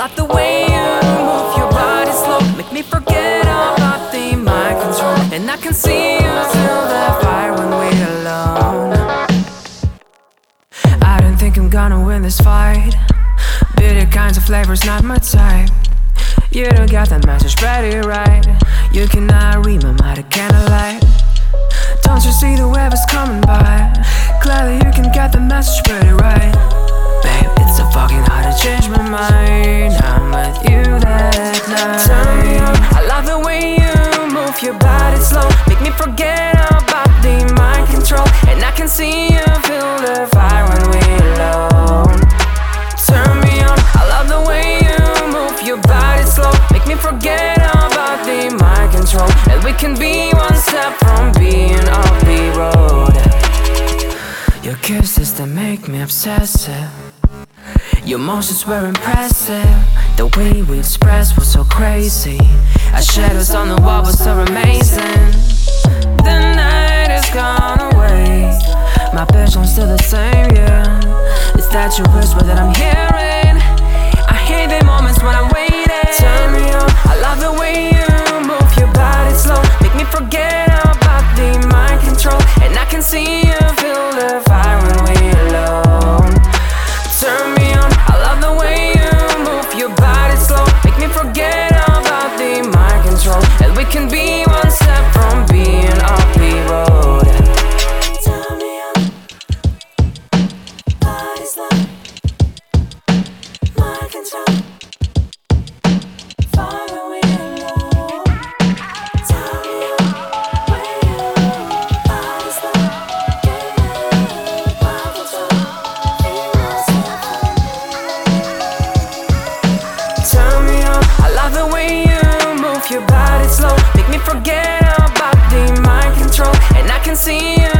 like the way you move your body slow. Make me forget about the mind control. And I can see you through the fire when we're alone. I don't think I'm gonna win this fight. Bitter kinds of flavors, not my type. You don't got that message pretty right. You cannot read my mind, I candlelight. Don't you see the web is coming by? Clearly, you forget about the mind control. And we can be one step from being off the road. Your kisses, that make me obsessive. Your motions were impressive. The way we expressed was so crazy. Our shadows on the wall were so amazing. The night has gone away. My passion's still the same, yeah. Is that you whisper that I'm hearing. I hate the moments when I'm waiting. control, and I can see you feel the vibe. can see you.